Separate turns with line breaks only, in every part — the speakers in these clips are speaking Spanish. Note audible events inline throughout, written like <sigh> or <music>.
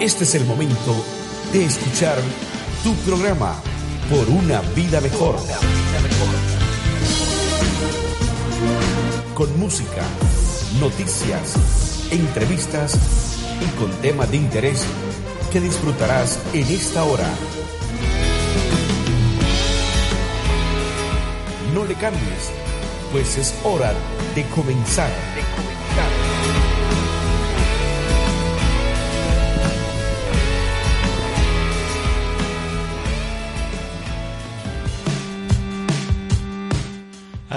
Este es el momento de escuchar tu programa Por una vida mejor. Con música, noticias, entrevistas y con temas de interés que disfrutarás en esta hora. No le cambies, pues es hora de comenzar.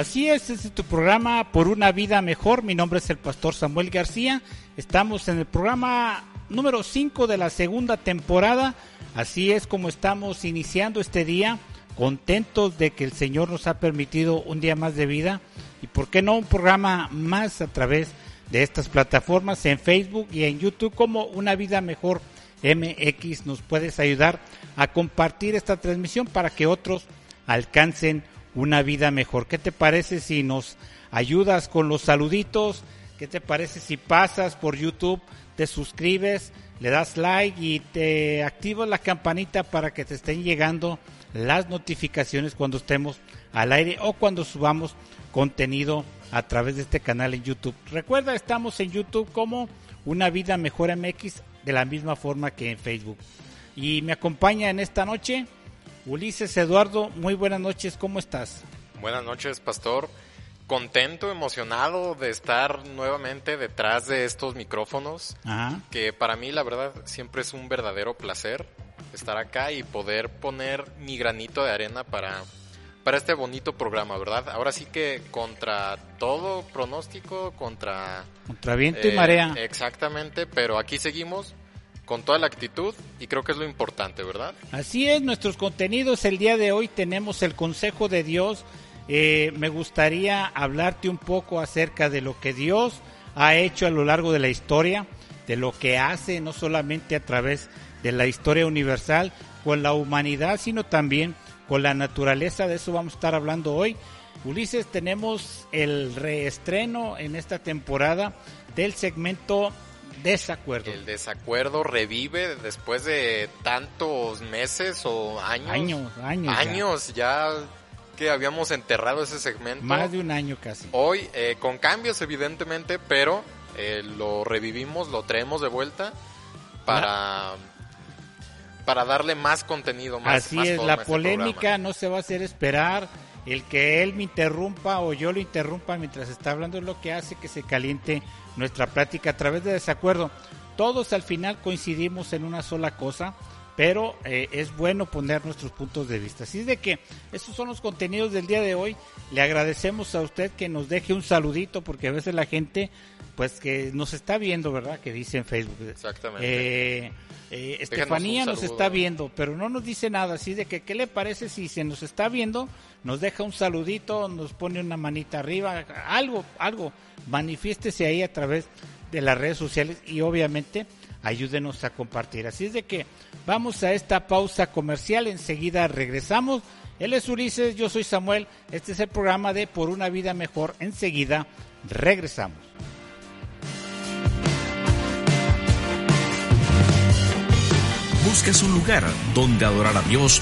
Así es, este es tu programa Por una vida mejor. Mi nombre es el pastor Samuel García. Estamos en el programa número 5 de la segunda temporada. Así es como estamos iniciando este día, contentos de que el Señor nos ha permitido un día más de vida y por qué no un programa más a través de estas plataformas en Facebook y en YouTube como Una Vida Mejor MX. Nos puedes ayudar a compartir esta transmisión para que otros alcancen una vida mejor. ¿Qué te parece si nos ayudas con los saluditos? ¿Qué te parece si pasas por YouTube, te suscribes, le das like y te activas la campanita para que te estén llegando las notificaciones cuando estemos al aire o cuando subamos contenido a través de este canal en YouTube. Recuerda, estamos en YouTube como Una Vida Mejor MX de la misma forma que en Facebook. Y me acompaña en esta noche Ulises Eduardo, muy buenas noches, ¿cómo estás?
Buenas noches, pastor. Contento, emocionado de estar nuevamente detrás de estos micrófonos, que para mí la verdad siempre es un verdadero placer estar acá y poder poner mi granito de arena para, para este bonito programa, ¿verdad? Ahora sí que contra todo pronóstico, contra...
Contra viento y marea.
Eh, exactamente, pero aquí seguimos con toda la actitud y creo que es lo importante, ¿verdad?
Así es, nuestros contenidos el día de hoy tenemos el consejo de Dios. Eh, me gustaría hablarte un poco acerca de lo que Dios ha hecho a lo largo de la historia, de lo que hace no solamente a través de la historia universal con la humanidad, sino también con la naturaleza. De eso vamos a estar hablando hoy. Ulises, tenemos el reestreno en esta temporada del segmento desacuerdo.
El desacuerdo revive después de tantos meses o años.
Años, años.
Años ya, que habíamos enterrado ese segmento.
Más de un año casi.
Hoy, eh, con cambios evidentemente, pero eh, lo revivimos, lo traemos de vuelta para... Para darle más contenido, más
Así es, la este polémica no se va a hacer esperar. El que él me interrumpa o yo lo interrumpa mientras está hablando es lo que hace que se caliente nuestra plática a través de desacuerdo. Todos al final coincidimos en una sola cosa, pero eh, es bueno poner nuestros puntos de vista. Así es de que estos son los contenidos del día de hoy. Le agradecemos a usted que nos deje un saludito, porque a veces la gente, pues que nos está viendo, ¿verdad? Que dice en Facebook.
Exactamente.
Eh, eh, Estefanía nos está viendo, pero no nos dice nada. Así de que, ¿qué le parece si se nos está viendo? Nos deja un saludito, nos pone una manita arriba, algo, algo manifiéstese ahí a través de las redes sociales y obviamente ayúdenos a compartir. Así es de que vamos a esta pausa comercial, enseguida regresamos. Él es Ulises, yo soy Samuel, este es el programa de Por una vida mejor, enseguida regresamos.
¿Buscas un lugar donde adorar a Dios?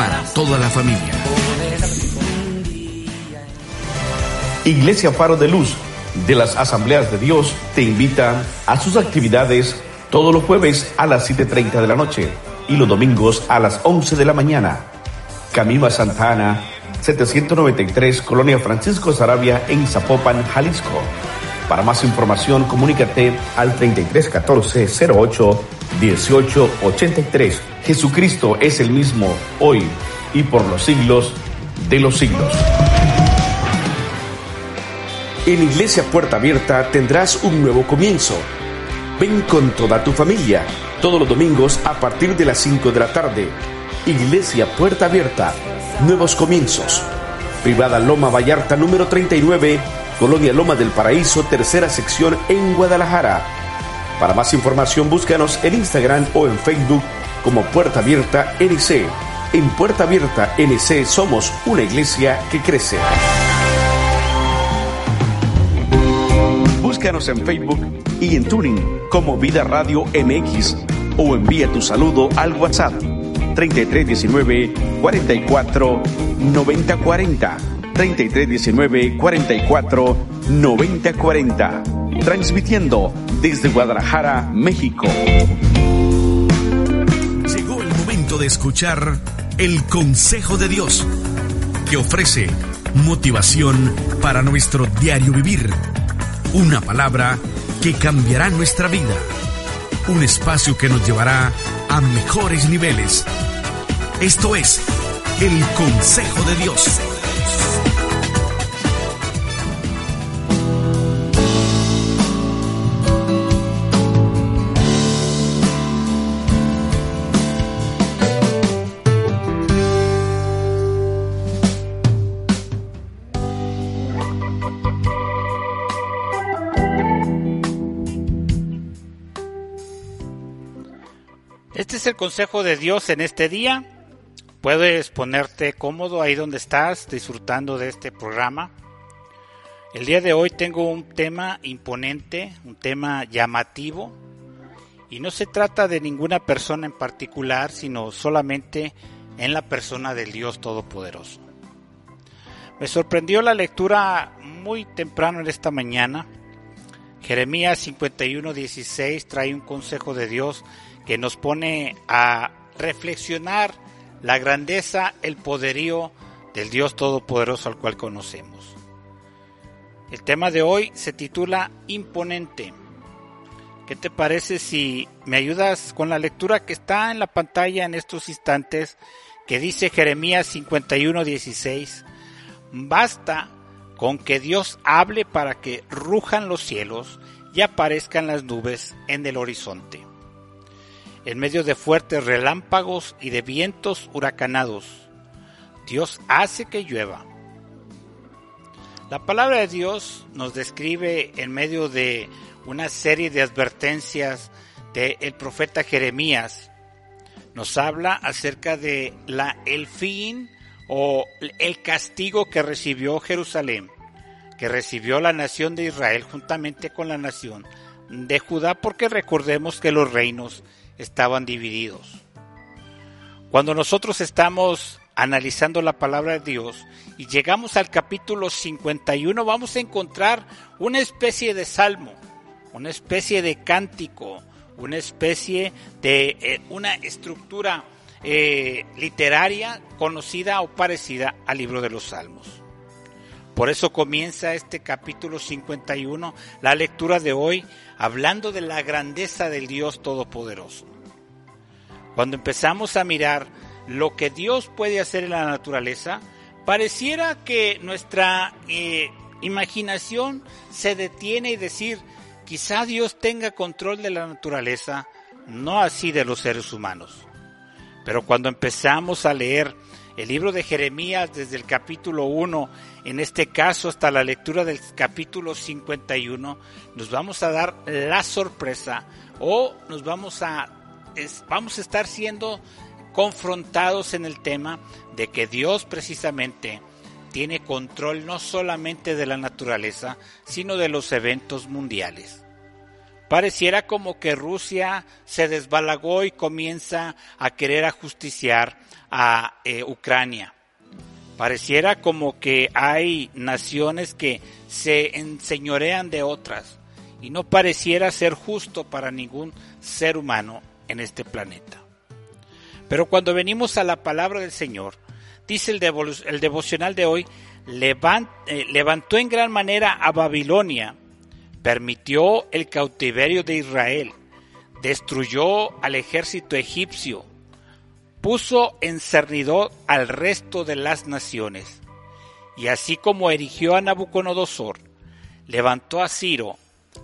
para toda la familia. Iglesia Faro de Luz de las Asambleas de Dios te invita a sus actividades todos los jueves a las 7.30 de la noche y los domingos a las 11 de la mañana. Camino a Santa Ana, 793, Colonia Francisco Sarabia en Zapopan, Jalisco. Para más información, comunícate al 3314 08 1883. Jesucristo es el mismo hoy y por los siglos de los siglos. En Iglesia Puerta Abierta tendrás un nuevo comienzo Ven con toda tu familia, todos los domingos a partir de las 5 de la tarde. Iglesia Puerta Abierta, Nuevos Comienzos. Privada Loma Vallarta número 39, Colonia Loma del Paraíso, tercera sección en Guadalajara. Para más información búscanos en Instagram o en Facebook como Puerta Abierta NC. En Puerta Abierta NC somos una iglesia que crece. Búscanos en Facebook y en Tuning como Vida Radio MX o envía tu saludo al WhatsApp 3319 44 90 40 3319 44 90 40 transmitiendo desde Guadalajara, México. Llegó el momento de escuchar el consejo de Dios que ofrece motivación para nuestro diario vivir. Una palabra que cambiará nuestra vida. Un espacio que nos llevará a mejores niveles. Esto es el Consejo de Dios.
El consejo de Dios en este día. Puedes ponerte cómodo ahí donde estás, disfrutando de este programa. El día de hoy tengo un tema imponente, un tema llamativo, y no se trata de ninguna persona en particular, sino solamente en la persona del Dios Todopoderoso. Me sorprendió la lectura muy temprano en esta mañana. Jeremías 51:16 trae un consejo de Dios que nos pone a reflexionar la grandeza, el poderío del Dios Todopoderoso al cual conocemos. El tema de hoy se titula Imponente. ¿Qué te parece si me ayudas con la lectura que está en la pantalla en estos instantes que dice Jeremías 51:16? Basta con que Dios hable para que rujan los cielos y aparezcan las nubes en el horizonte en medio de fuertes relámpagos y de vientos huracanados. Dios hace que llueva. La palabra de Dios nos describe en medio de una serie de advertencias del profeta Jeremías. Nos habla acerca de la, el fin o el castigo que recibió Jerusalén, que recibió la nación de Israel juntamente con la nación de Judá, porque recordemos que los reinos estaban divididos. Cuando nosotros estamos analizando la palabra de Dios y llegamos al capítulo 51, vamos a encontrar una especie de salmo, una especie de cántico, una especie de eh, una estructura eh, literaria conocida o parecida al libro de los salmos. Por eso comienza este capítulo 51, la lectura de hoy, hablando de la grandeza del Dios Todopoderoso. Cuando empezamos a mirar lo que Dios puede hacer en la naturaleza, pareciera que nuestra eh, imaginación se detiene y decir, quizá Dios tenga control de la naturaleza, no así de los seres humanos. Pero cuando empezamos a leer el libro de Jeremías desde el capítulo 1, en este caso hasta la lectura del capítulo 51, nos vamos a dar la sorpresa o nos vamos a vamos a estar siendo confrontados en el tema de que Dios precisamente tiene control no solamente de la naturaleza, sino de los eventos mundiales. Pareciera como que Rusia se desbalagó y comienza a querer ajusticiar a eh, Ucrania. Pareciera como que hay naciones que se enseñorean de otras y no pareciera ser justo para ningún ser humano en este planeta. Pero cuando venimos a la palabra del Señor, dice el, devocional de hoy, eh, levantó en gran manera a Babilonia, permitió el cautiverio de Israel, destruyó al ejército egipcio, puso en cernidor al resto de las naciones, y así como erigió a Nabucodonosor, levantó a Ciro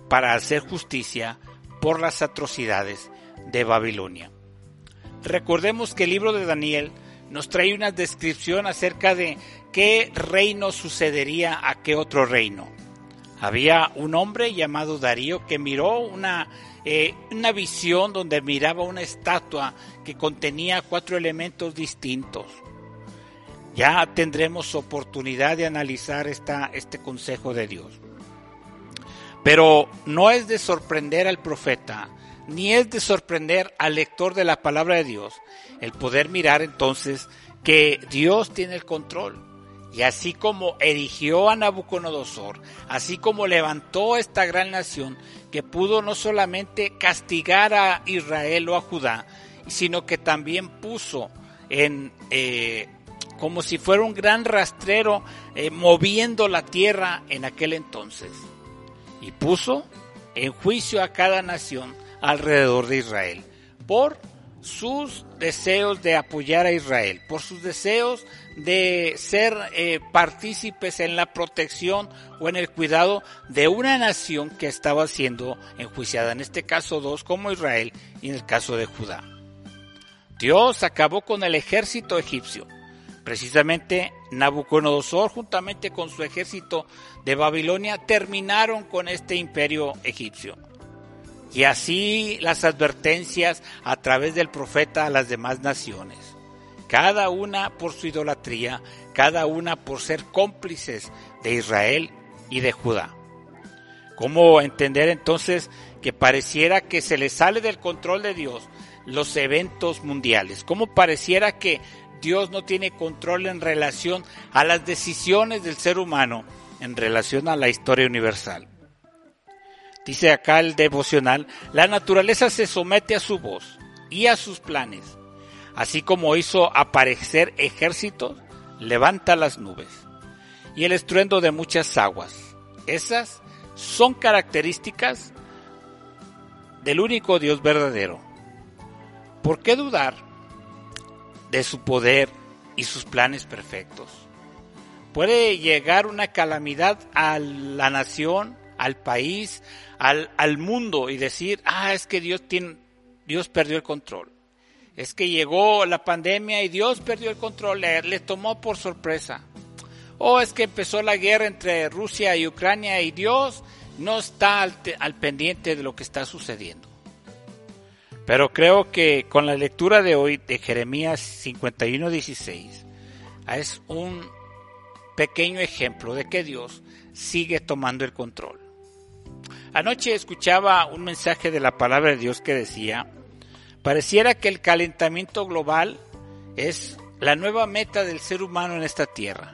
para hacer justicia por las atrocidades de Babilonia. Recordemos que el libro de Daniel nos trae una descripción acerca de qué reino sucedería a qué otro reino. Había un hombre llamado Darío que miró una, eh, una visión donde miraba una estatua que contenía cuatro elementos distintos. Ya tendremos oportunidad de analizar esta, este consejo de Dios. Pero no es de sorprender al profeta, ni es de sorprender al lector de la palabra de Dios el poder mirar entonces que Dios tiene el control. Y así como erigió a Nabucodonosor, así como levantó esta gran nación que pudo no solamente castigar a Israel o a Judá, sino que también puso en eh, como si fuera un gran rastrero eh, moviendo la tierra en aquel entonces. Y puso en juicio a cada nación alrededor de Israel por sus deseos de apoyar a Israel, por sus deseos de ser eh, partícipes en la protección o en el cuidado de una nación que estaba siendo enjuiciada, en este caso dos como Israel y en el caso de Judá. Dios acabó con el ejército egipcio. Precisamente Nabucodonosor juntamente con su ejército de Babilonia terminaron con este imperio egipcio. Y así las advertencias a través del profeta a las demás naciones, cada una por su idolatría, cada una por ser cómplices de Israel y de Judá. ¿Cómo entender entonces que pareciera que se le sale del control de Dios los eventos mundiales? ¿Cómo pareciera que Dios no tiene control en relación a las decisiones del ser humano en relación a la historia universal? Dice acá el devocional, la naturaleza se somete a su voz y a sus planes. Así como hizo aparecer ejércitos, levanta las nubes y el estruendo de muchas aguas. Esas son características del único Dios verdadero. ¿Por qué dudar de su poder y sus planes perfectos? Puede llegar una calamidad a la nación, al país, al, al mundo y decir, ah, es que Dios, tiene, Dios perdió el control. Es que llegó la pandemia y Dios perdió el control, le, tomó por sorpresa. O es que empezó la guerra entre Rusia y Ucrania y Dios no está al, al pendiente de lo que está sucediendo. Pero creo que con la lectura de hoy de Jeremías 51:16 es un pequeño ejemplo de que Dios sigue tomando el control. Anoche escuchaba un mensaje de la palabra de Dios que decía, pareciera que el calentamiento global es la nueva meta del ser humano en esta tierra.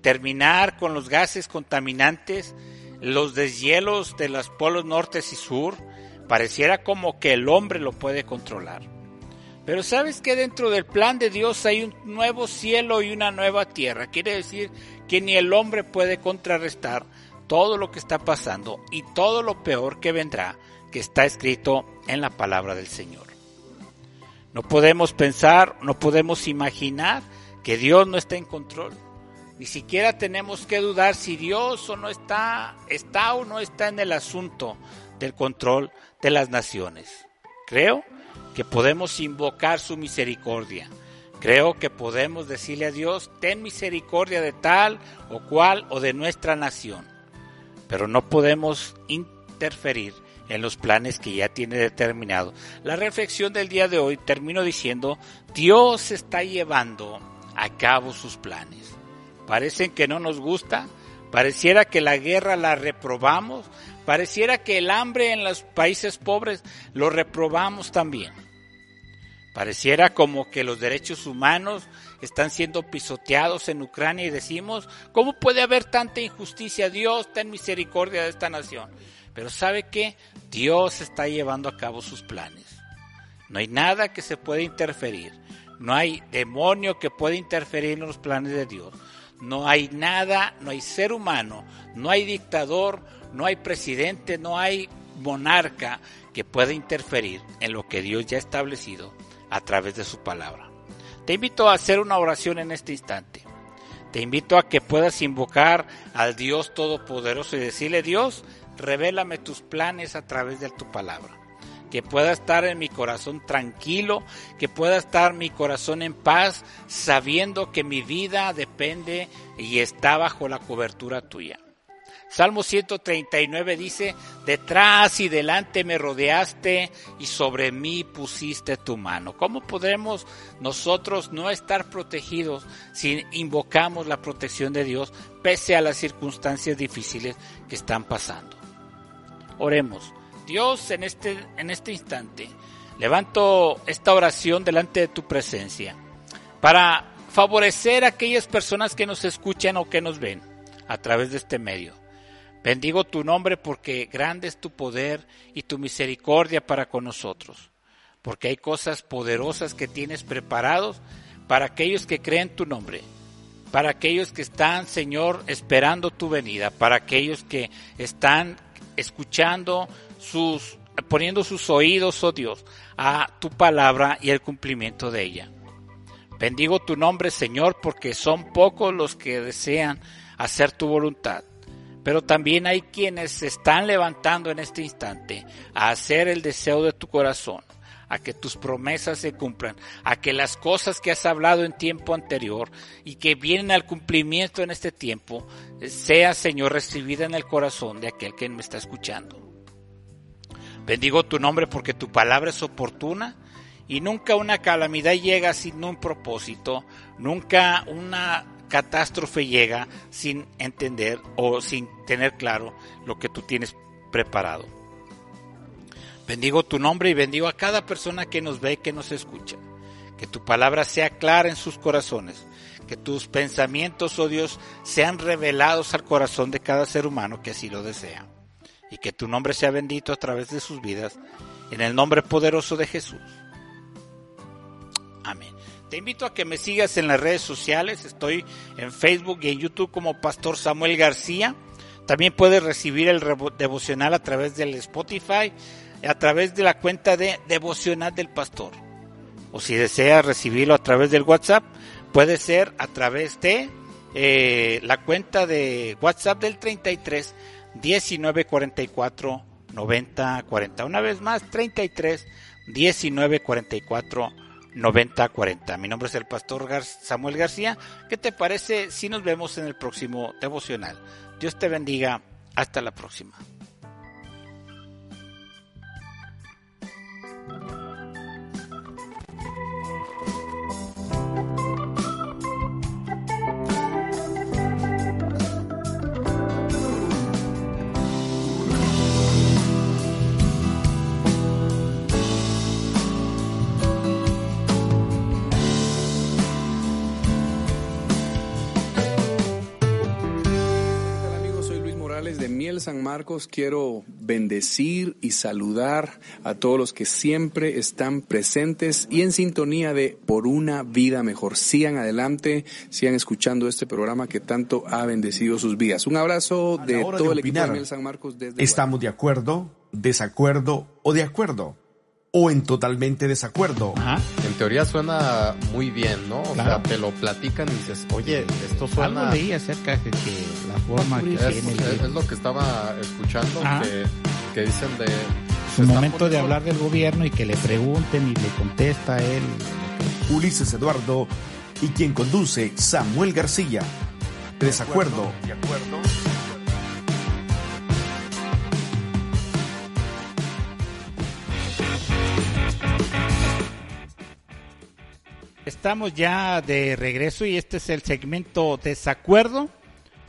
Terminar con los gases contaminantes, los deshielos de los polos norte y sur, pareciera como que el hombre lo puede controlar. Pero sabes que dentro del plan de Dios hay un nuevo cielo y una nueva tierra. Quiere decir que ni el hombre puede contrarrestar todo lo que está pasando y todo lo peor que vendrá que está escrito en la palabra del Señor. No podemos pensar, no podemos imaginar que Dios no está en control. Ni siquiera tenemos que dudar si Dios o no está, está o no está en el asunto del control de las naciones. Creo que podemos invocar su misericordia. Creo que podemos decirle a Dios, ten misericordia de tal o cual o de nuestra nación pero no podemos interferir en los planes que ya tiene determinado. La reflexión del día de hoy termino diciendo, Dios está llevando a cabo sus planes. Parecen que no nos gusta, pareciera que la guerra la reprobamos, pareciera que el hambre en los países pobres lo reprobamos también. Pareciera como que los derechos humanos están siendo pisoteados en Ucrania y decimos, ¿cómo puede haber tanta injusticia? Dios, ten misericordia de esta nación. Pero ¿sabe qué? Dios está llevando a cabo sus planes. No hay nada que se pueda interferir. No hay demonio que pueda interferir en los planes de Dios. No hay nada, no hay ser humano, no hay dictador, no hay presidente, no hay monarca que pueda interferir en lo que Dios ya ha establecido a través de su palabra. Te invito a hacer una oración en este instante. Te invito a que puedas invocar al Dios Todopoderoso y decirle, Dios, revélame tus planes a través de tu palabra. Que pueda estar en mi corazón tranquilo, que pueda estar mi corazón en paz, sabiendo que mi vida depende y está bajo la cobertura tuya. Salmo 139 dice, detrás y delante me rodeaste y sobre mí pusiste tu mano. ¿Cómo podremos nosotros no estar protegidos si invocamos la protección de Dios pese a las circunstancias difíciles que están pasando? Oremos. Dios, en este, en este instante, levanto esta oración delante de tu presencia para favorecer a aquellas personas que nos escuchan o que nos ven a través de este medio. Bendigo tu nombre porque grande es tu poder y tu misericordia para con nosotros, porque hay cosas poderosas que tienes preparados para aquellos que creen tu nombre, para aquellos que están, Señor, esperando tu venida, para aquellos que están escuchando sus, poniendo sus oídos, oh Dios, a tu palabra y el cumplimiento de ella. Bendigo tu nombre, Señor, porque son pocos los que desean hacer tu voluntad pero también hay quienes se están levantando en este instante a hacer el deseo de tu corazón, a que tus promesas se cumplan, a que las cosas que has hablado en tiempo anterior y que vienen al cumplimiento en este tiempo, sea, Señor, recibida en el corazón de aquel que me está escuchando. Bendigo tu nombre porque tu palabra es oportuna y nunca una calamidad llega sin un propósito, nunca una catástrofe llega sin entender o sin tener claro lo que tú tienes preparado. Bendigo tu nombre y bendigo a cada persona que nos ve que nos escucha. Que tu palabra sea clara en sus corazones. Que tus pensamientos, oh Dios, sean revelados al corazón de cada ser humano que así lo desea. Y que tu nombre sea bendito a través de sus vidas. En el nombre poderoso de Jesús. Te invito a que me sigas en las redes sociales. Estoy en Facebook y en YouTube como Pastor Samuel García. También puedes recibir el devocional a través del Spotify, a través de la cuenta de Devocional del Pastor. O si deseas recibirlo a través del WhatsApp, puede ser a través de eh, la cuenta de WhatsApp del 33 19 44 90 40. Una vez más, 33 19 44 9040. Mi nombre es el pastor Samuel García. ¿Qué te parece si nos vemos en el próximo devocional? Dios te bendiga. Hasta la próxima.
San Marcos quiero bendecir y saludar a todos los que siempre están presentes y en sintonía de Por una vida mejor. Sigan adelante, sigan escuchando este programa que tanto ha bendecido sus vidas. Un abrazo de todo el equipo de Miel San Marcos desde
¿Estamos de acuerdo, desacuerdo o de acuerdo? O en totalmente desacuerdo.
En teoría suena muy bien, ¿no? O sea, te lo platican y dices, oye, esto suena...
Algo leí acerca de que la forma que
es, tiene... Es, lo que estaba escuchando, que, dicen de...
Es el momento de hablar del gobierno y que le pregunten y le contesta a él.
Ulises Eduardo y quien conduce Samuel García. Desacuerdo. De acuerdo.
Estamos ya de regreso y este es el segmento desacuerdo.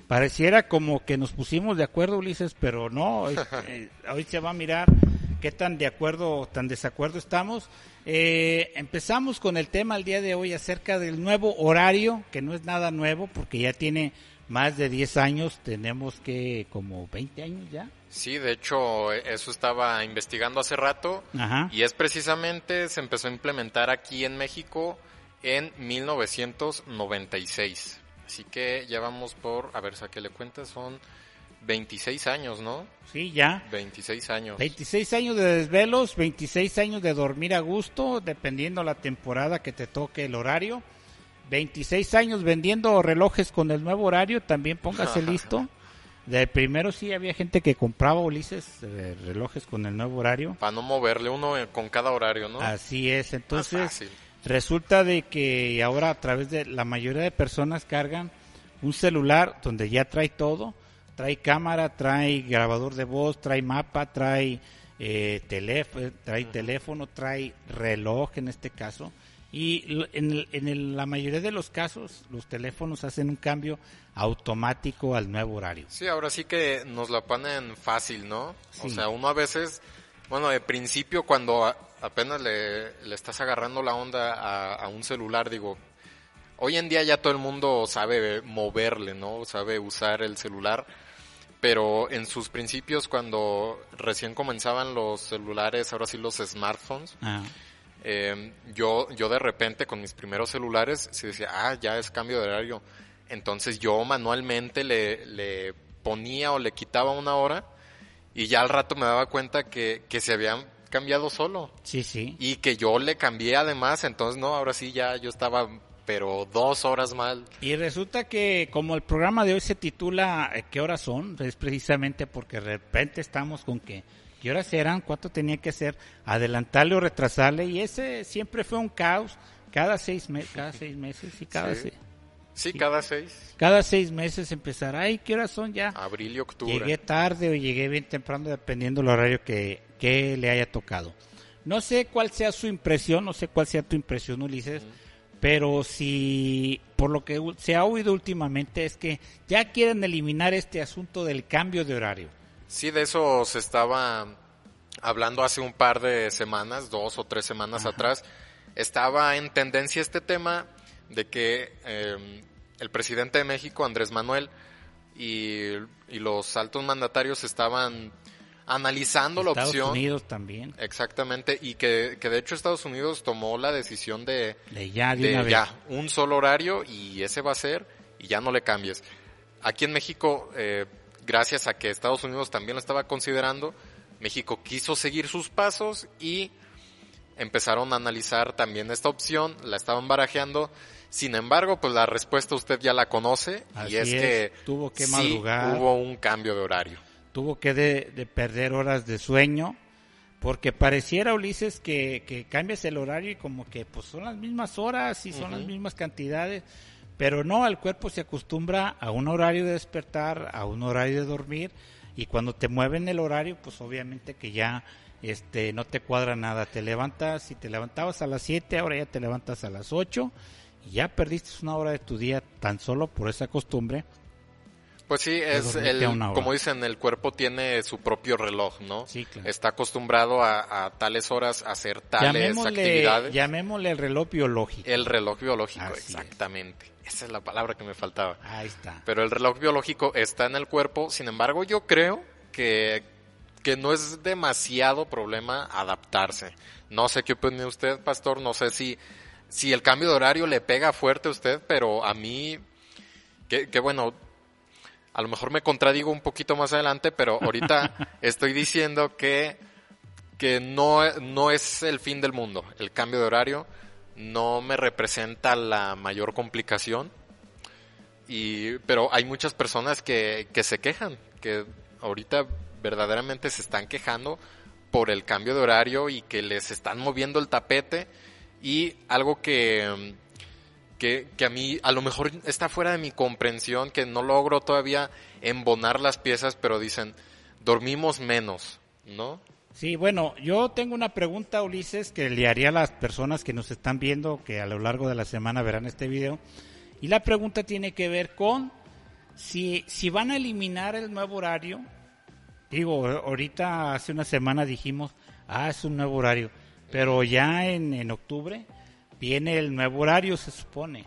Pareciera como que nos pusimos de acuerdo, Ulises, pero no. <laughs> Eh, hoy se va a mirar qué tan de acuerdo tan desacuerdo estamos. Eh, empezamos con el tema el día de hoy acerca del nuevo horario, que no es nada nuevo porque ya tiene más de 10 años, tenemos que como 20 años ya.
Sí, de hecho, eso estaba investigando hace rato y es precisamente, se empezó a implementar aquí en México en 1996. Así que ya vamos por, a ver, qué le cuenta, son 26 años, ¿no?
Sí, ya.
26 años.
26 años de desvelos, 26 años de dormir a gusto, dependiendo la temporada que te toque el horario. 26 años vendiendo relojes con el nuevo horario, también póngase <laughs> listo. De primero sí había gente que compraba Ulises eh, relojes con el nuevo horario.
Para no moverle uno con cada horario, ¿no?
Así es, entonces resulta de que ahora a través de la mayoría de personas cargan un celular donde ya trae todo, trae cámara, trae grabador de voz, trae mapa, trae eh, teléfono, trae teléfono, trae reloj en este caso. Y en, en la mayoría de los casos, los teléfonos hacen un cambio automático al nuevo horario.
Sí, ahora sí que nos lo ponen fácil, ¿no? O sea, uno a veces, bueno, de principio cuando apenas le, le estás agarrando la onda a, a, un celular, digo, hoy en día ya todo el mundo sabe moverle, ¿no? Sabe usar el celular, pero en sus principios cuando recién comenzaban los celulares, ahora sí los smartphones, ah. Em, yo, yo de repente con mis primeros celulares se decía, ah, ya es cambio de horario. Entonces yo manualmente le, le ponía o le quitaba una hora y ya al rato me daba cuenta que, que se habían cambiado solo.
Sí, sí.
Y que yo le cambié además, entonces no, ahora sí ya yo estaba pero dos horas mal.
Y resulta que como el programa de hoy se titula eh, ¿Qué horas son? Es precisamente porque de repente estamos con que qué horas eran, cuánto tenía que hacer, adelantarle o retrasarle, y ese siempre fue un caos, cada seis, meses cada seis meses y cada
sí. Sí, cada seis.
Cada seis meses empezar, ay, ¿qué horas son ya?
Abril y octubre.
Llegué tarde o llegué bien temprano, dependiendo del horario que, que le haya tocado. No sé cuál sea su impresión, no sé cuál sea tu impresión, Ulises, pero si por lo que se ha oído últimamente es que ya quieren eliminar este asunto del cambio de horario.
Sí, de eso se estaba hablando hace un par de semanas, dos o tres semanas atrás. Estaba en tendencia este tema de que em, el presidente de México, Andrés Manuel, y, los altos mandatarios estaban analizando la opción.
Estados Unidos también.
Exactamente, y que, de hecho Estados Unidos tomó la decisión de,
de ya, de, ya
un solo horario y ese va a ser y ya no le cambies. Aquí en México eh, gracias a que Estados Unidos también lo estaba considerando, México quiso seguir sus pasos y empezaron a analizar también esta opción, la estaban barajeando. Sin embargo, pues la respuesta usted ya la conoce y es, que
tuvo que madrugar,
hubo un cambio de horario.
Tuvo que de, perder horas de sueño porque pareciera Ulises que, que cambias el horario y como que pues son las mismas horas y son las mismas cantidades pero no, el cuerpo se acostumbra a un horario de despertar, a un horario de dormir, y cuando te mueven el horario, pues obviamente que ya este no te cuadra nada. Te levantas, si te levantabas a las 7, ahora ya te levantas a las 8, y ya perdiste una hora de tu día tan solo por esa costumbre.
Pues sí, es el, como dicen, el cuerpo tiene su propio reloj, ¿no?
Sí, claro.
Está acostumbrado a, tales horas a hacer tales actividades.
Llamémosle el reloj biológico.
El reloj biológico, exactamente. Esa es la palabra que me faltaba.
Ahí está.
Pero el reloj biológico está en el cuerpo, sin embargo yo creo que, que no es demasiado problema adaptarse. No sé qué opina usted, pastor, no sé si, si el cambio de horario le pega fuerte a usted, pero a mí, que, que bueno, a lo mejor me contradigo un poquito más adelante, pero ahorita <laughs> estoy diciendo que, que no, no es el fin del mundo el cambio de horario no me representa la mayor complicación. Y, pero hay muchas personas que, que se quejan, que ahorita verdaderamente se están quejando por el cambio de horario y que les están moviendo el tapete y algo que, que, que, a mí a lo mejor está fuera de mi comprensión, que no logro todavía embonar las piezas, pero dicen, dormimos menos, ¿no?
Sí, bueno, yo tengo una pregunta, Ulises, que le haría a las personas que nos están viendo, que a lo largo de la semana verán este video. Y la pregunta tiene que ver con si, si van a eliminar el nuevo horario. Digo, ahorita hace una semana dijimos, ah, es un nuevo horario. Pero ya en, en octubre viene el nuevo horario, se supone.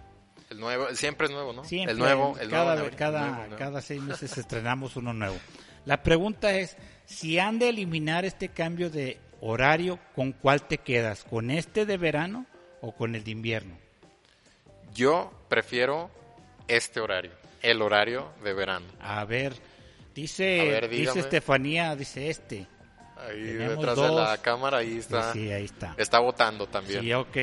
El nuevo, siempre es nuevo, ¿no?
Siempre,
el nuevo,
el cada, nuevo, cada, cada seis meses estrenamos uno nuevo. La pregunta es, si han de eliminar este cambio de horario, ¿con cuál te quedas? ¿Con este de verano o con el de invierno?
Yo prefiero este horario, el horario de verano.
A ver, dice, dice Estefanía, dice este.
Ahí detrás de la cámara, ahí está. Sí, ahí está. Está votando también.
Sí, ok.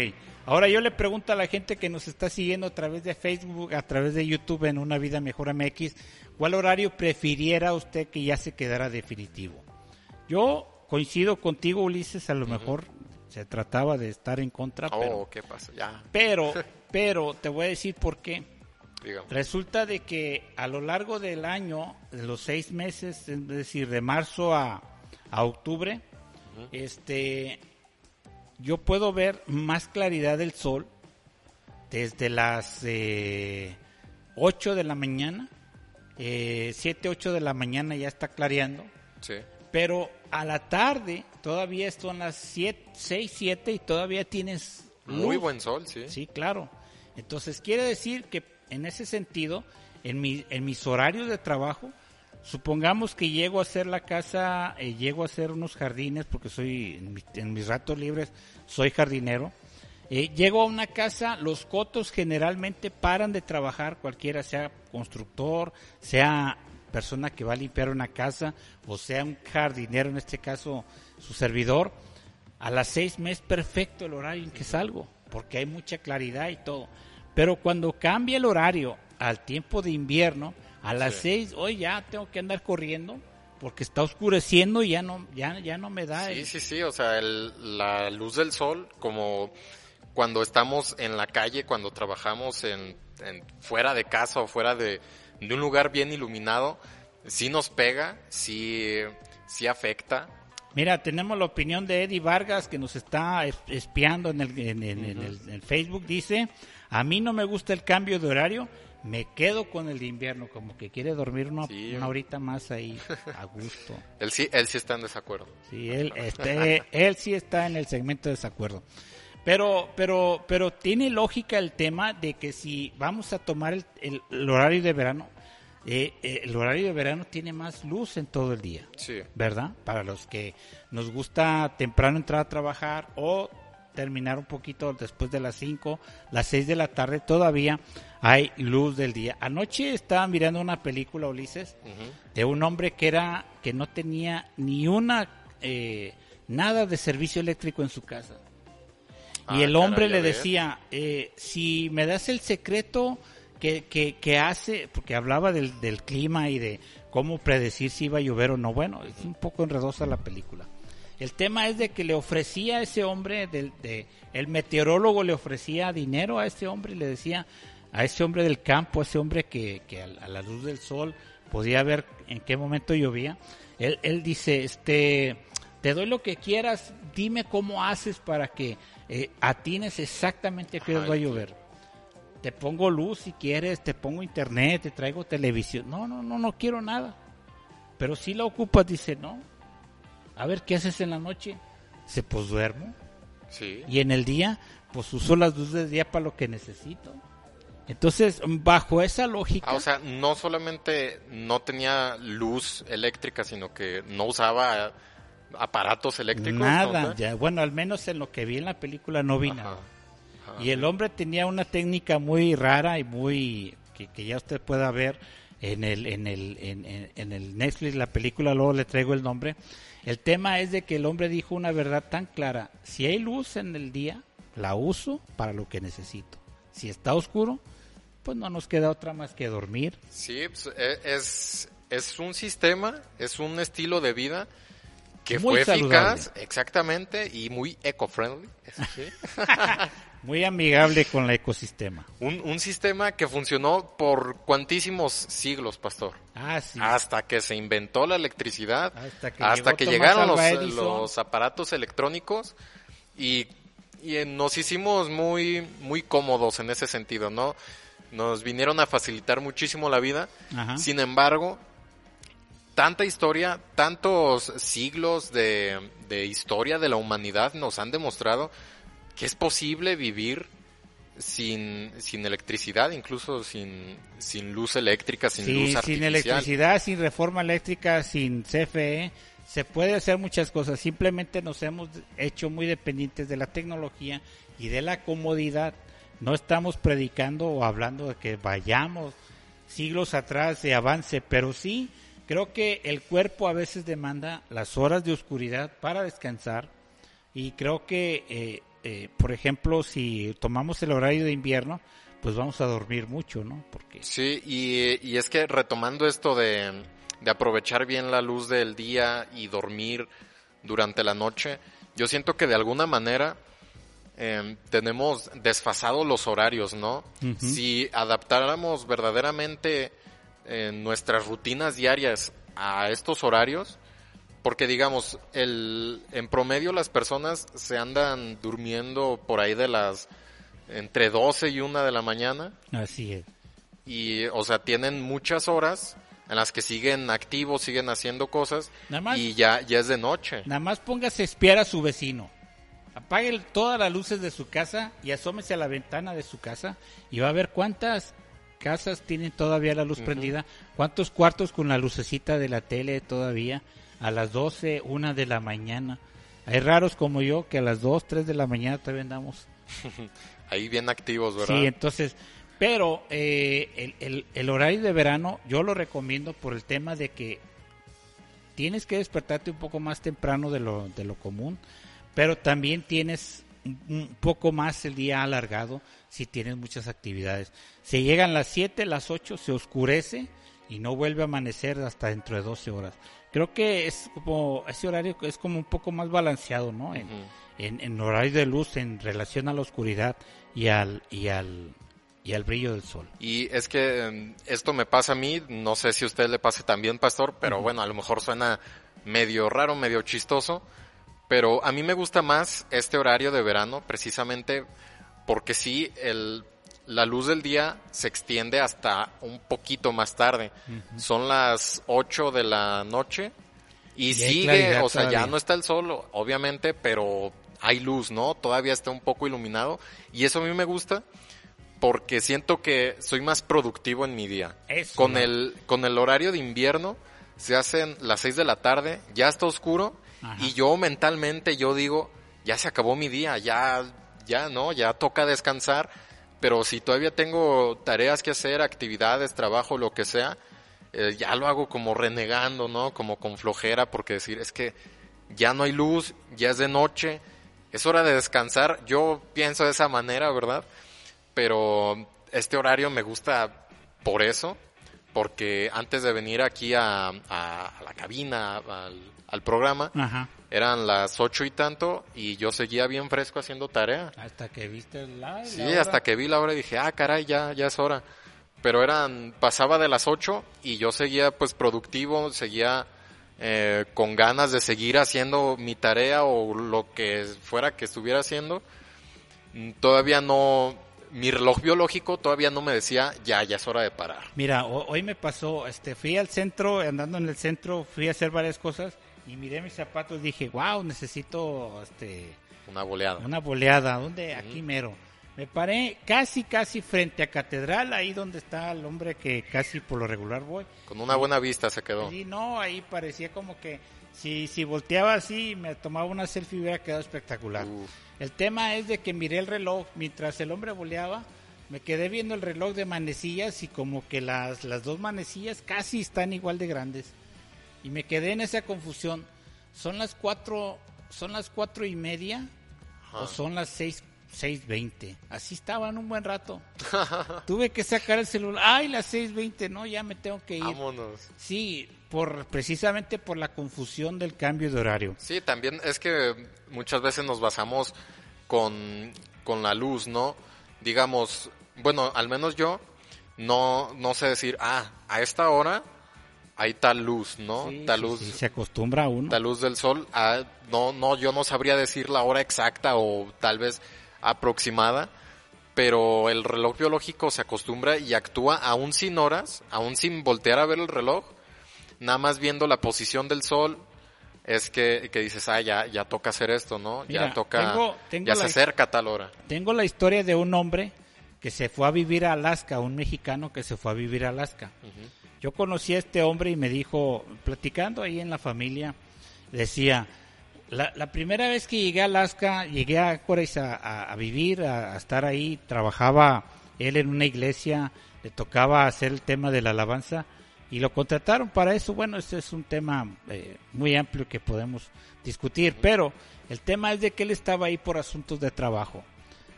Ahora yo le pregunto a la gente que nos está siguiendo a través de Facebook, a través de YouTube en Una Vida Mejor MX, ¿cuál horario prefiriera usted que ya se quedara definitivo? Yo coincido contigo, Ulises, a lo mejor se trataba de estar en contra.
Oh, pero, ¿qué pasa? Ya.
Pero, <laughs> pero te voy a decir por qué. Resulta de que a lo largo del año, de los seis meses, es decir, de marzo a, octubre, este, yo puedo ver más claridad del sol desde las eh, 8 de la mañana, eh, 7, 8 de la mañana ya está clareando. Sí. Pero a la tarde todavía son las 7, 6, 7 y todavía tienes...
Muy buen sol, sí.
Sí, claro. Entonces quiere decir que en ese sentido, en, mi, mis horarios de trabajo, supongamos que llego a hacer la casa, eh, llego a hacer unos jardines, porque soy, en, mis ratos libres, soy jardinero. Eh, llego a una casa, los cotos generalmente paran de trabajar, cualquiera sea constructor, sea persona que va a limpiar una casa, o sea un jardinero, en este caso su servidor, a las seis me es perfecto el horario en que salgo, porque hay mucha claridad y todo. Pero cuando cambia el horario al tiempo de invierno, a las seis, hoy ya tengo que andar corriendo porque está oscureciendo y ya no, ya, ya no me da.
Sí, sí, sí, o sea, la luz del sol, como cuando estamos en la calle, cuando trabajamos en, fuera de casa o fuera de, un lugar bien iluminado, sí nos pega, sí, sí afecta.
Mira, tenemos la opinión de Eddie Vargas que nos está espiando en el, en, el, en el Facebook. Dice, a mí no me gusta el cambio de horario, me quedo con el de invierno, como que quiere dormir una, horita más ahí, a gusto. <laughs>
él, sí, él sí está en desacuerdo.
Sí, él, este, él sí está en el segmento de desacuerdo. Pero, pero, pero tiene lógica el tema de que si vamos a tomar el, horario de verano, eh, eh, el horario de verano tiene más luz en todo el día, sí. ¿verdad? Para los que nos gusta temprano entrar a trabajar o terminar un poquito después de las 5, las 6 de la tarde, todavía hay luz del día. Anoche estaba mirando una película, Ulises, de un hombre que era que no tenía ni una eh, nada de servicio eléctrico en su casa. y ah, el hombre le decía, eh, si me das el secreto que, que, hace, porque hablaba del, del clima y de cómo predecir si iba a llover o no, bueno, es un poco enredosa la película. El tema es de que le ofrecía a ese hombre, del, de, el meteorólogo le ofrecía dinero a ese hombre y le decía a ese hombre del campo, a ese hombre que, que a, la luz del sol podía ver en qué momento llovía. Él, él dice, este, te doy lo que quieras, dime cómo haces para que eh, atines exactamente a qué va a llover. Te pongo luz si quieres, te pongo internet, te traigo televisión. No, no, no, no quiero nada. Pero si la ocupas, dice, no, a ver, ¿qué haces en la noche? Se pues duermo. Sí. Y en el día, pues uso las luces del día para lo que necesito. Entonces, bajo esa lógica...
Ah, o sea, no solamente no tenía luz eléctrica, sino que no usaba aparatos eléctricos.
Nada, ya, bueno, al menos en lo que vi en la película no vi nada. Y el hombre tenía una técnica muy rara y muy... que, que ya usted pueda ver en el, en, el, en, en el Netflix, la película, luego le traigo el nombre el tema es de que el hombre dijo una verdad tan clara. Si hay luz en el día, la uso para lo que necesito. Si está oscuro, pues no nos queda otra más que dormir.
Sí, pues, e, es, es un sistema, es un estilo de vida que fue eficaz, exactamente, y muy eco-friendly. <laughs>
muy amigable con el ecosistema.
Un, un, sistema que funcionó por cuantísimos siglos, pastor. Ah, sí. Hasta que se inventó la electricidad, hasta que, llegaron los, los, aparatos electrónicos y, y, nos hicimos muy, muy cómodos en ese sentido, ¿no? Nos vinieron a facilitar muchísimo la vida. Sin embargo, tanta historia, tantos siglos de, de historia de la humanidad nos han demostrado que es posible vivir sin, sin electricidad, incluso sin, sin luz eléctrica, sin luz artificial.
Sin electricidad, sin reforma eléctrica, sin CFE, se puede hacer muchas cosas. Simplemente nos hemos hecho muy dependientes de la tecnología y de la comodidad. No estamos predicando o hablando de que vayamos siglos atrás de avance, pero sí Creo que el cuerpo a veces demanda las horas de oscuridad para descansar y creo que, eh, eh, por ejemplo, si tomamos el horario de invierno, pues vamos a dormir mucho, ¿no? Porque...
Sí, y, y es que retomando esto de, de aprovechar bien la luz del día y dormir durante la noche, yo siento que de alguna manera eh, tenemos desfasados los horarios, ¿no? Si adaptáramos verdaderamente eh, nuestras rutinas diarias a estos horarios, porque digamos, el, en promedio las personas se andan durmiendo por ahí de las entre 12 y 1 de la mañana.
Así es.
Y, o sea, tienen muchas horas en las que siguen activos, siguen haciendo cosas y ya, ya es de noche.
Nada más póngase a espiar a su vecino. Apague todas las luces de su casa y asómese a la ventana de su casa y va a ver cuántas casas tienen todavía la luz prendida, cuántos cuartos con la lucecita de la tele todavía a las 12, 1 de la mañana. Hay raros como yo que a las 2, 3 de la mañana todavía andamos. <laughs>
Ahí bien activos, ¿verdad?
Sí, entonces, pero eh, el, el, horario de verano yo lo recomiendo por el tema de que tienes que despertarte un poco más temprano de lo, de lo común, pero también tienes un poco más el día alargado si tienes muchas actividades. Se llegan las 7, las 8, se oscurece y no vuelve a amanecer hasta dentro de 12 horas. Creo que es como ese horario es como un poco más balanceado, ¿no? En, en, horario de luz en relación a la oscuridad y al y al y al brillo del sol.
Y es que em, esto me pasa a mí, no sé si a usted le pase también, pastor, pero bueno, a lo mejor suena medio raro, medio chistoso, pero a mí me gusta más este horario de verano precisamente porque sí, el, la luz del día se extiende hasta un poquito más tarde. Son las 8 de la noche y, sigue, o sea, ya no está el sol, obviamente, pero hay luz, ¿no? Todavía está un poco iluminado y eso a mí me gusta porque siento que soy más productivo en mi día. con el con el horario de invierno se hacen las 6 de la tarde, ya está oscuro y yo mentalmente yo digo, ya se acabó mi día, ya ya no, ya toca descansar, pero si todavía tengo tareas que hacer, actividades, trabajo, lo que sea, eh, ya lo hago como renegando, ¿no? Como con flojera, porque decir, es que ya no hay luz, ya es de noche, es hora de descansar. Yo pienso de esa manera, ¿verdad? Pero este horario me gusta por eso, porque antes de venir aquí a, la cabina, al, al programa, Ajá eran las ocho y tanto y yo seguía bien fresco haciendo tarea.
Hasta que viste la,
Sí, hasta que vi la hora y dije, ah, caray, ya, ya es hora. Pero eran, pasaba de las ocho y yo seguía pues productivo, seguía eh, con ganas de seguir haciendo mi tarea o lo que fuera que estuviera haciendo. Todavía no, mi reloj biológico todavía no me decía, ya, ya es hora de parar.
Mira, hoy me pasó, este, fui al centro, andando en el centro, fui a hacer varias cosas y miré mis zapatos dije, wow, necesito este
una boleada.
Una boleada, ¿dónde? Aquí mero. Me paré casi, casi frente a Catedral, ahí donde está el hombre que casi por lo regular voy.
Con una buena vista se quedó.
Sí, no, ahí parecía como que si, si volteaba así y me tomaba una selfie hubiera quedado espectacular. El tema es de que miré el reloj mientras el hombre boleaba, me quedé viendo el reloj de manecillas y como que las, las dos manecillas casi están igual de grandes y me quedé en esa confusión. ¿Son las cuatro, son las cuatro y media o son las seis, seis veinte? Así estaban un buen rato. <laughs> Tuve que sacar el celular. Ay, las seis veinte, no, ya me tengo que ir.
Vámonos.
Sí, por precisamente por la confusión del cambio de horario.
Sí, también es que muchas veces nos basamos con, con la luz, ¿no? Digamos, bueno, al menos yo no, no sé decir, ah, a esta hora hay tal luz, ¿no? tal luz.
se acostumbra a uno.
Tal luz del sol. Ah, no, no, yo no sabría decir la hora exacta o tal vez aproximada, pero el reloj biológico se acostumbra y actúa aún sin horas, aún sin voltear a ver el reloj, nada más viendo la posición del sol, es que, que dices, ah, ya, ya toca hacer esto, ¿no? ya toca, ya se acerca tal hora.
Tengo la historia de un hombre que se fue a vivir a Alaska, un mexicano que se fue a vivir a Alaska. Yo conocí a este hombre y me dijo, platicando ahí en la familia, decía, la, primera vez que llegué a Alaska, llegué a Corea a, vivir, a, estar ahí, trabajaba él en una iglesia, le tocaba hacer el tema de la alabanza y lo contrataron para eso. Bueno, ese es un tema eh, muy amplio que podemos discutir, pero el tema es de que él estaba ahí por asuntos de trabajo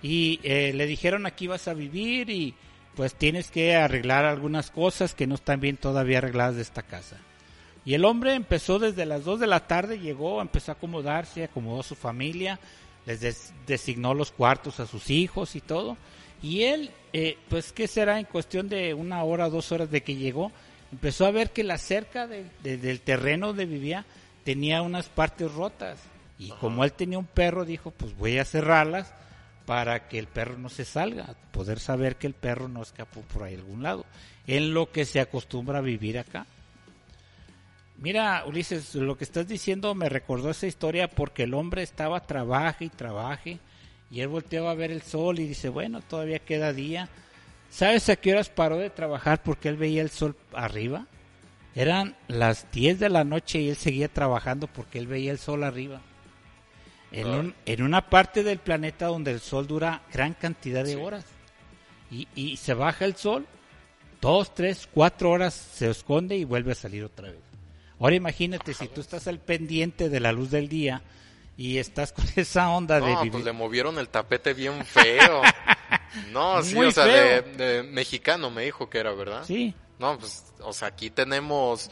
y eh, le dijeron aquí vas a vivir y pues tienes que arreglar algunas cosas que no están bien todavía arregladas de esta casa. Y el hombre empezó desde las 2 de la tarde, llegó, empezó a acomodarse, acomodó a su familia, les designó los cuartos a sus hijos y todo. Y él, eh, pues, ¿qué será en cuestión de una hora, dos horas de que llegó? Empezó a ver que la cerca del terreno donde vivía tenía unas partes rotas. Y como él tenía un perro, dijo, pues voy a cerrarlas para que el perro no se salga, poder saber que el perro no escapó por ahí algún lado, en lo que se acostumbra a vivir acá. Mira, Ulises, lo que estás diciendo me recordó esa historia porque el hombre estaba trabaje y trabaje y él volteaba a ver el sol y dice, bueno, todavía queda día. ¿Sabes a qué horas paró de trabajar porque él veía el sol arriba? Eran las 10 de la noche y él seguía trabajando porque él veía el sol arriba. En, un, en una parte del planeta donde el sol dura gran cantidad de horas. Y, y se baja el sol, dos, tres, cuatro horas se esconde y vuelve a salir otra vez. Ahora imagínate si tú estás al pendiente de la luz del día y estás con <laughs> esa onda de
vivir. pues le movieron el tapete bien feo. <laughs> no, sí, o sea, de, mexicano me dijo que era, ¿verdad?
Sí.
No, pues, o sea, aquí tenemos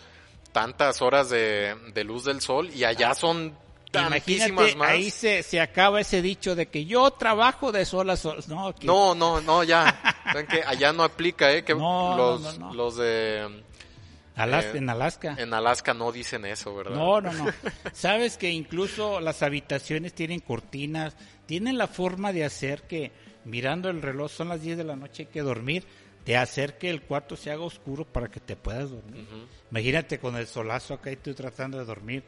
tantas horas de, luz del sol y allá ah. son Imagínate, más.
ahí se, se acaba ese dicho de que yo trabajo de sol a sol. No,
no, no, no, ya. <laughs> que allá no aplica, ¿eh? Que los, los de
eh, en Alaska.
En Alaska no dicen eso, ¿verdad?
No, no, no. Sabes que incluso las habitaciones tienen cortinas, tienen la forma de hacer que, mirando el reloj, son las 10 de la noche, hay que dormir, de hacer que el cuarto se haga oscuro para que te puedas dormir. Imagínate con el solazo acá y estoy tratando de dormir,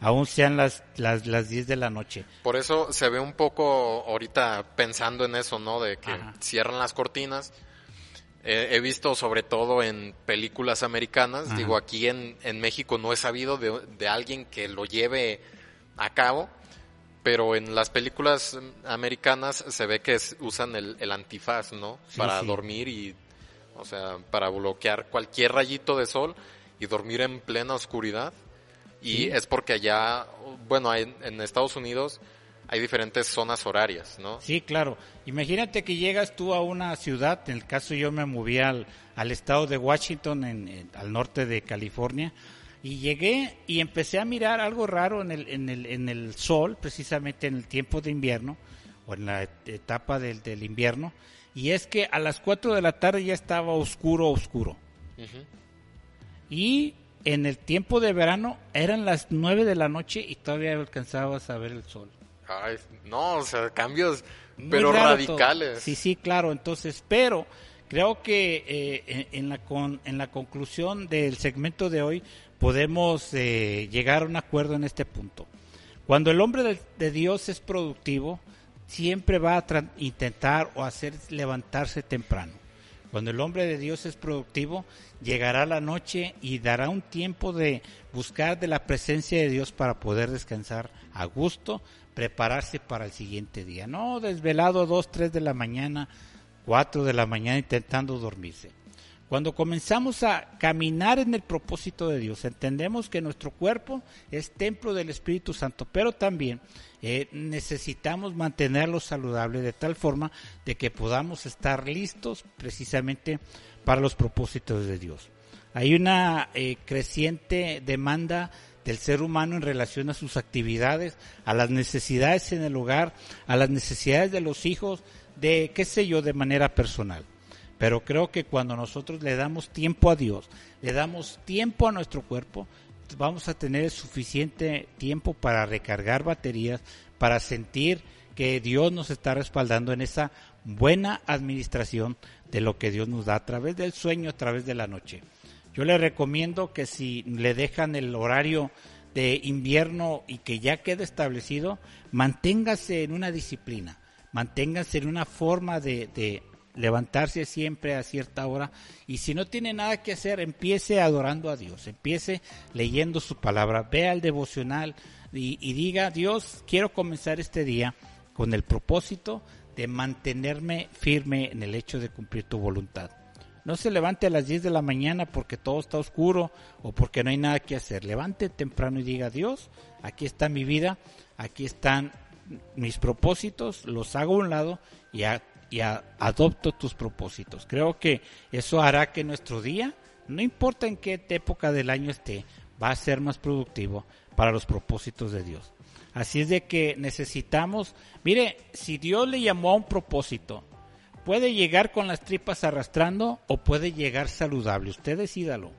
aún sean las, las, las 10 de la noche.
Por eso se ve un poco ahorita pensando en eso, ¿no? De que cierran las cortinas he visto sobre todo en películas americanas, digo, aquí en, en, México no he sabido de, alguien que lo lleve a cabo, pero en las películas americanas se ve que usan el, antifaz, ¿no? para dormir y, o sea, para bloquear cualquier rayito de sol y dormir en plena oscuridad. Y es porque allá, bueno, en Estados Unidos hay diferentes zonas horarias, ¿no?
Sí, claro. Imagínate que llegas tú a una ciudad, en el caso yo me moví al, al estado de Washington, en, al norte de California, y llegué y empecé a mirar algo raro en el, en el, en el sol, precisamente en el tiempo de invierno, o en la etapa del, del invierno, y es que a las 4 de la tarde ya estaba oscuro, oscuro. Y en el tiempo de verano eran las 9 de la noche y todavía alcanzabas a ver el sol
no, o sea, cambios, pero radicales.
Sí, sí, claro. Entonces, pero creo que eh, en, la en la conclusión del segmento de hoy podemos eh, llegar a un acuerdo en este punto. Cuando el hombre de, Dios es productivo, siempre va a intentar o hacer levantarse temprano. Cuando el hombre de Dios es productivo, llegará la noche y dará un tiempo de buscar de la presencia de Dios para poder descansar a gusto, prepararse para el siguiente día. No desvelado dos, tres de la mañana, cuatro de la mañana intentando dormirse. Cuando comenzamos a caminar en el propósito de Dios, entendemos que nuestro cuerpo es templo del Espíritu Santo, pero también eh, necesitamos mantenerlo saludable de tal forma de que podamos estar listos precisamente para los propósitos de Dios. Hay una eh, creciente demanda del ser humano en relación a sus actividades, a las necesidades en el hogar, a las necesidades de los hijos, de qué sé yo, de manera personal. Pero creo que cuando nosotros le damos tiempo a Dios, le damos tiempo a nuestro cuerpo, vamos a tener suficiente tiempo para recargar baterías, para sentir que Dios nos está respaldando en esa buena administración de lo que Dios nos da a través del sueño, a través de la noche. Yo le recomiendo que si le dejan el horario de invierno y que ya quede establecido, manténgase en una disciplina, manténgase en una forma de, levantarse siempre a cierta hora y si no tiene nada que hacer, empiece adorando a Dios, empiece leyendo su palabra, vea el devocional y, y diga, Dios, quiero comenzar este día con el propósito de mantenerme firme en el hecho de cumplir tu voluntad. no se levante a las 10 de la mañana porque todo está oscuro o porque no hay nada que hacer. Levante temprano y diga, Dios, aquí está mi vida, aquí están mis propósitos, los hago a un lado y, y adopto tus propósitos. Creo que eso hará que nuestro día, no importa en qué época del año esté, va a ser más productivo para los propósitos de Dios. Así es de que necesitamos, mire, si Dios le llamó a un propósito, puede llegar con las tripas arrastrando o puede llegar saludable. Usted decídalo.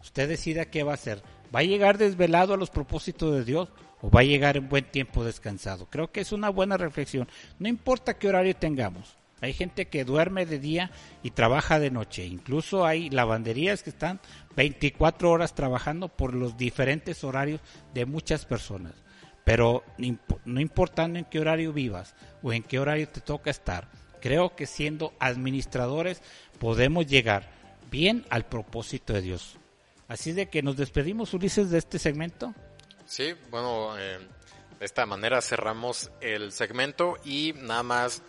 Usted decida qué va a hacer. ¿Va a llegar desvelado a los propósitos de Dios o va a llegar en buen tiempo descansado? Creo que es una buena reflexión. No importa qué horario tengamos. Hay gente que duerme de día y trabaja de noche. Incluso hay lavanderías que están 24 horas trabajando por los diferentes horarios de muchas personas. Pero no importando en qué horario vivas o en qué horario te toca estar, creo que siendo administradores podemos llegar bien al propósito de Dios. Así de que nos despedimos, Ulises, de este segmento.
Sí, bueno, eh, de esta manera cerramos el segmento y nada más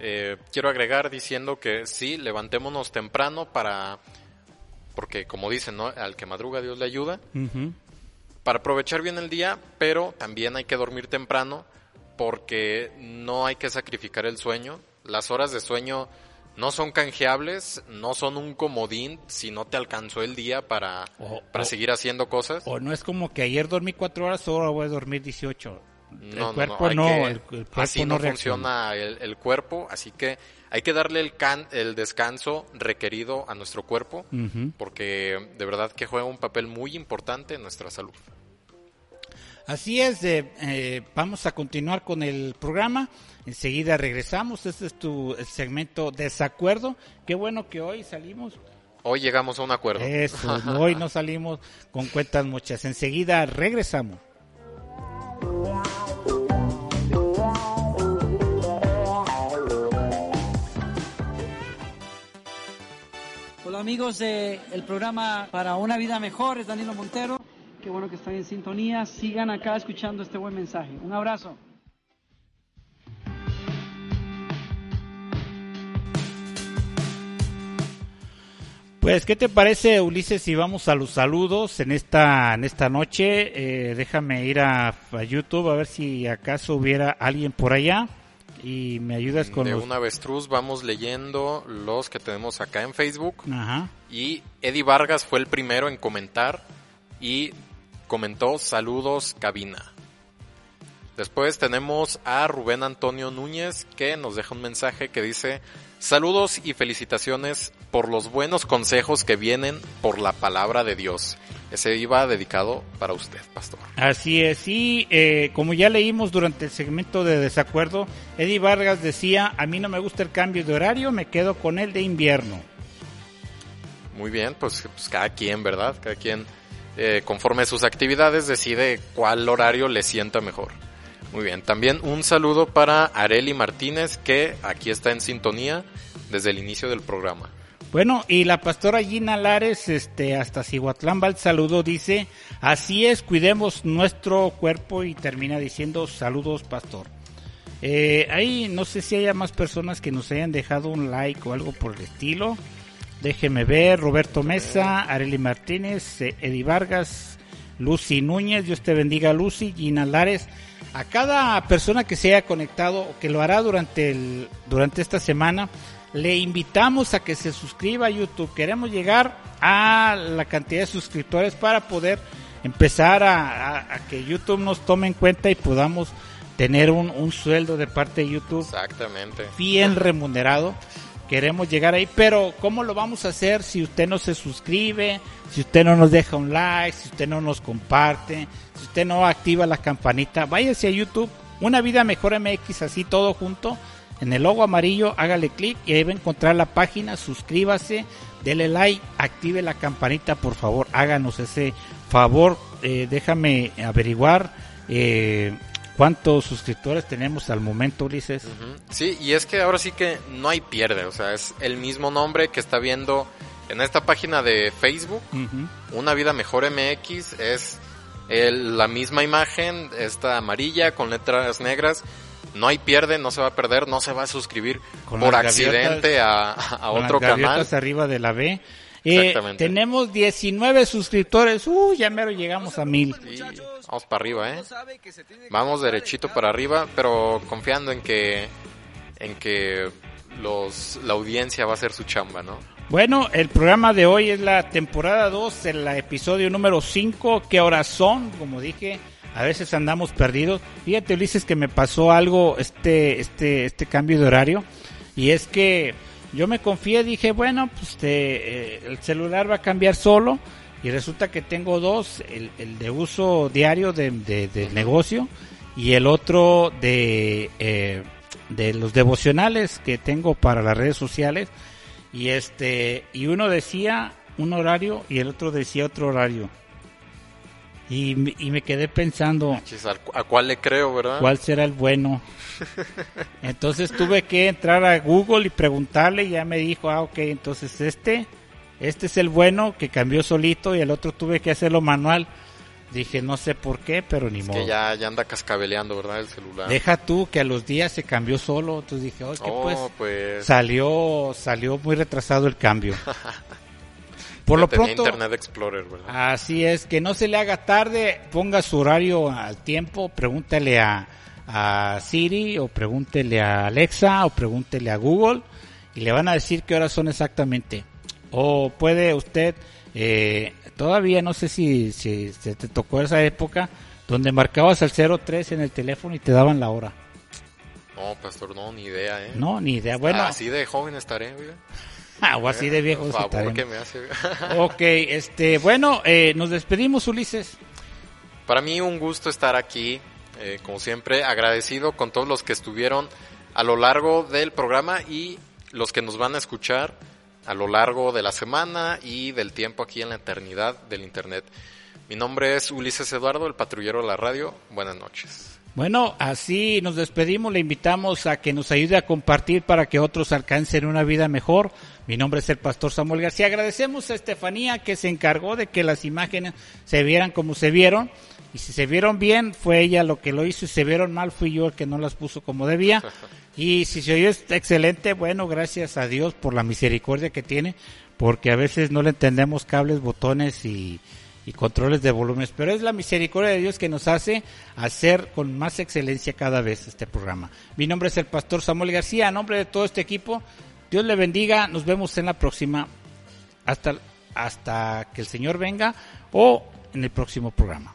eh, quiero agregar diciendo que sí, levantémonos temprano para, porque como dicen, ¿no? al que madruga Dios le ayuda, para aprovechar bien el día, pero también hay que dormir temprano porque no hay que sacrificar el sueño las horas de sueño no son canjeables, no son un comodín si no te alcanzó el día para, para seguir haciendo cosas.
O no es como que ayer dormí cuatro horas, ahora voy a dormir 18. El cuerpo no, el, cuerpo
así no, funciona el, cuerpo, así que hay que darle el, can, el descanso requerido a nuestro cuerpo, porque de verdad que juega un papel muy importante en nuestra salud.
Así es, eh, vamos a continuar con el programa. Enseguida regresamos. Este es tu segmento Desacuerdo. Qué bueno que hoy salimos.
Hoy llegamos a un acuerdo.
Eso, hoy no <laughs> salimos con cuentas muchas. Enseguida regresamos.
Amigos del programa Para una vida mejor, es Danilo Montero. Qué bueno que están en sintonía. Sigan acá escuchando este buen mensaje. Un abrazo.
Pues, ¿qué te parece, Ulises, si vamos a los saludos en esta, en esta noche? Eh, déjame ir a, YouTube a ver si acaso hubiera alguien por allá y me ayudas con
de un avestruz vamos leyendo los que tenemos acá en Facebook Ajá. y Eddie Vargas fue el primero en comentar y comentó saludos cabina. Después tenemos a Rubén Antonio Núñez que nos deja un mensaje que dice saludos y felicitaciones por los buenos consejos que vienen por la palabra de Dios. Ese iba dedicado para usted, pastor.
Así es, y eh, como ya leímos durante el segmento de desacuerdo, Eddie Vargas decía, a mí no me gusta el cambio de horario, me quedo con el de invierno.
Muy bien, pues, pues cada quien, ¿verdad? Cada quien eh, conforme a sus actividades decide cuál horario le sienta mejor. Muy bien, también un saludo para Areli Martínez que aquí está en sintonía desde el inicio del programa.
Bueno, y la pastora Gina Lares, este, hasta Cihuatlán va el saludo, dice, así es, cuidemos nuestro cuerpo y termina diciendo saludos, pastor. Eh, ahí no sé si haya más personas que nos hayan dejado un like o algo por el estilo. Déjeme ver, Roberto Mesa, Areli Martínez, eh, Eddie Vargas, Lucy Núñez, Dios te bendiga Lucy, Gina Lares, a cada persona que se haya conectado o que lo hará durante, el, durante esta semana, le invitamos a que se suscriba a YouTube. Queremos llegar a la cantidad de suscriptores para poder empezar a, que YouTube nos tome en cuenta y podamos tener un, un sueldo de parte de YouTube.
Exactamente.
Bien remunerado queremos llegar ahí, pero ¿cómo lo vamos a hacer si usted no se suscribe, si usted no nos deja un like, si usted no nos comparte, si usted no activa la campanita? Váyase a YouTube, Una Vida Mejor MX, así todo junto, en el logo amarillo, hágale clic y ahí va a encontrar la página, suscríbase, dele like, active la campanita, por favor, háganos ese favor, eh, déjame averiguar. Eh, ¿Cuántos suscriptores tenemos al momento, Ulises?
Sí, y es que ahora sí que no hay pierde, o sea, es el mismo nombre que está viendo en esta página de Facebook, Una Vida Mejor MX, es la misma imagen, esta amarilla con letras negras, no hay pierde, no se va a perder, no se va a suscribir por accidente a, otro canal.
arriba de la B. Eh, tenemos 19 suscriptores. Uh, ya mero llegamos a mil.
vamos para arriba, ¿eh? Vamos derechito para arriba, pero confiando en que en que los la audiencia va a hacer su chamba, ¿no?
Bueno, el programa de hoy es la temporada 2, el episodio número 5. ¿Qué horas son? Como dije, a veces andamos perdidos. Fíjate, Ulises, que me pasó algo este, este, este cambio de horario. Y es que yo me confié, dije, bueno, pues eh, el celular va a cambiar solo. Y resulta que tengo dos, el, de uso diario de, del negocio y el otro de, eh, de los devocionales que tengo para las redes sociales. Y este, y uno decía un horario y el otro decía otro horario. Y, me quedé pensando...
¿A cuál le creo, verdad?
¿Cuál será el bueno? <laughs> Entonces tuve que entrar a Google y preguntarle y ya me dijo, ah, ok, entonces este, este es el bueno que cambió solito y el otro tuve que hacerlo manual. Dije, no sé por qué, pero ni modo.
Que ya, ya anda cascabeleando, ¿verdad? El celular.
Deja tú que a los días se cambió solo. Entonces dije, oh, pues, pues, salió, salió muy retrasado el cambio. <laughs>
Por lo pronto. Internet Explorer, ¿verdad?
Así es, que no se le haga tarde, ponga su horario al tiempo, pregúntele a, a Siri o pregúntele a Alexa o pregúntele a Google y le van a decir qué horas son exactamente. O puede usted, eh, todavía no sé si, si se te tocó esa época donde marcabas el 03 en el teléfono y te daban la hora.
No, pastor, no, ni idea, ¿eh?
No, ni idea. Bueno.
Así de joven estaré, <laughs>
Ah, o así de viejo. <laughs> ok, este, bueno, eh, nos despedimos, Ulises.
Para mí un gusto estar aquí, eh, como siempre, agradecido con todos los que estuvieron a lo largo del programa y los que nos van a escuchar a lo largo de la semana y del tiempo aquí en la eternidad del Internet. Mi nombre es Ulises Eduardo, el patrullero de la radio. Buenas noches.
Bueno, así nos despedimos. Le invitamos a que nos ayude a compartir para que otros alcancen una vida mejor. Mi nombre es el pastor Samuel García. Agradecemos a Estefanía que se encargó de que las imágenes se vieran como se vieron. Y si se vieron bien, fue ella lo que lo hizo. Y si se vieron mal, fui yo el que no las puso como debía. <laughs> Y si se oyó excelente, bueno, gracias a Dios por la misericordia que tiene. Porque a veces no le entendemos cables, botones y, y controles de volúmenes, pero es la misericordia de Dios que nos hace hacer con más excelencia cada vez este programa. Mi nombre es el pastor Samuel García, a nombre de todo este equipo, Dios le bendiga, nos vemos en la próxima, hasta, hasta que el Señor venga o en el próximo programa.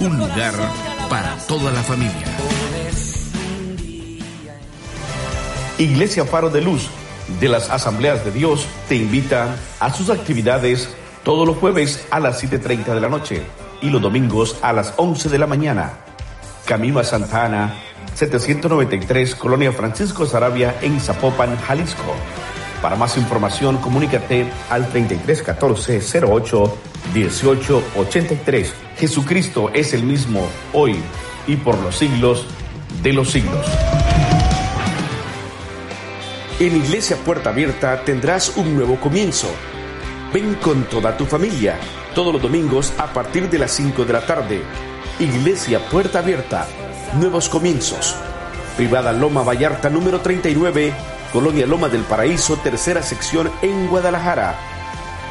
un lugar para toda la familia. Iglesia Faro de Luz de las Asambleas de Dios te invita a sus actividades todos los jueves a las 7.30 de la noche y los domingos a las 11 de la mañana. Camino a Santa Ana, 793, Colonia Francisco Sarabia en Zapopan, Jalisco. Para más información, comunícate al 3314 08 1883. Jesucristo es el mismo hoy y por los siglos de los siglos. En Iglesia Puerta Abierta tendrás un nuevo comienzo. Ven con toda tu familia, todos los domingos a partir de las 5 de la tarde. Iglesia Puerta Abierta, nuevos comienzos. Privada Loma Vallarta número 39 Colonia Loma del Paraíso, tercera sección en Guadalajara.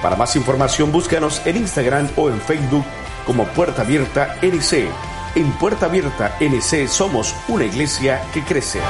Para más información búscanos en Instagram o en Facebook como Puerta Abierta NC. En Puerta Abierta NC somos una iglesia que crece.